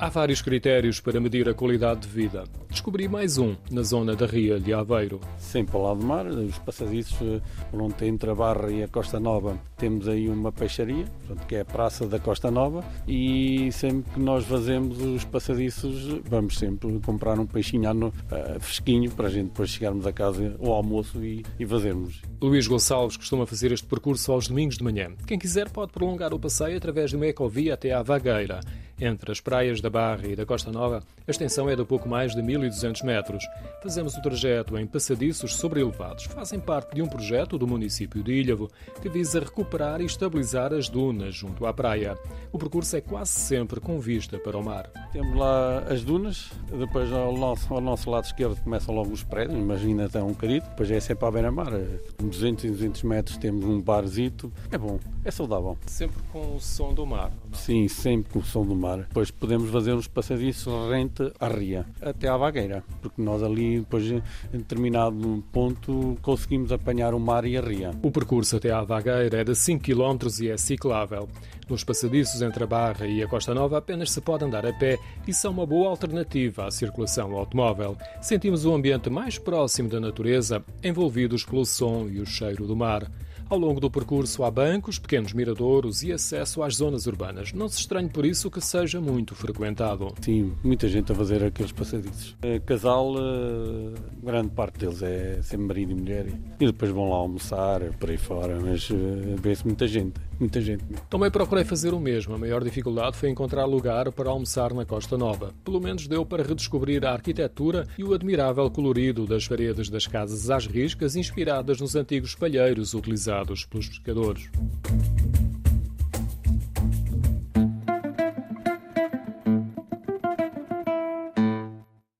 Há vários critérios para medir a qualidade de vida. Descobri mais um na zona da Ria de Aveiro. Sempre ao lado do mar, os passadiços onde entre a Barra e a Costa Nova. Temos aí uma peixaria, portanto, que é a Praça da Costa Nova, e sempre que nós fazemos os passadiços, vamos sempre comprar um peixinho ano, uh, fresquinho para a gente depois chegarmos a casa ao almoço e, e fazermos. Luís Gonçalves costuma fazer este percurso aos domingos de manhã. Quem quiser pode prolongar o passeio através de uma ecovia até à Vagueira. Entre as praias da Barra e da Costa Nova, a extensão é de pouco mais de 1.200 metros. Fazemos o trajeto em passadiços sobrelevados. Fazem parte de um projeto do município de Ilhavo que visa recuperar e estabilizar as dunas junto à praia. O percurso é quase sempre com vista para o mar. Temos lá as dunas, depois ao nosso, ao nosso lado esquerdo começam logo os prédios, imagina até um bocadito, depois é sempre à beira-mar. 200 e 200 metros temos um barzito. É bom, é saudável. Sempre com o som do mar? Sim, sempre com o som do mar. Depois podemos fazer uns passadiços rente à ria, até à vagueira, porque nós ali, depois, em determinado ponto, conseguimos apanhar o mar e a ria. O percurso até à vagueira é de 5 km e é ciclável. Nos passadiços entre a Barra e a Costa Nova apenas se pode andar a pé e são uma boa alternativa à circulação automóvel. Sentimos o ambiente mais próximo da natureza, envolvidos pelo som e o cheiro do mar. Ao longo do percurso há bancos, pequenos miradouros e acesso às zonas urbanas. Não se estranhe por isso que seja muito frequentado. Sim, muita gente a fazer aqueles passadiços. Eh, casal, eh, grande parte deles é sempre marido e mulher e depois vão lá almoçar por aí fora, mas eh, vê-se muita gente, muita gente. Também procurei fazer o mesmo. A maior dificuldade foi encontrar lugar para almoçar na Costa Nova. Pelo menos deu para redescobrir a arquitetura e o admirável colorido das paredes das casas às riscas inspiradas nos antigos palheiros utilizados pelos pescadores.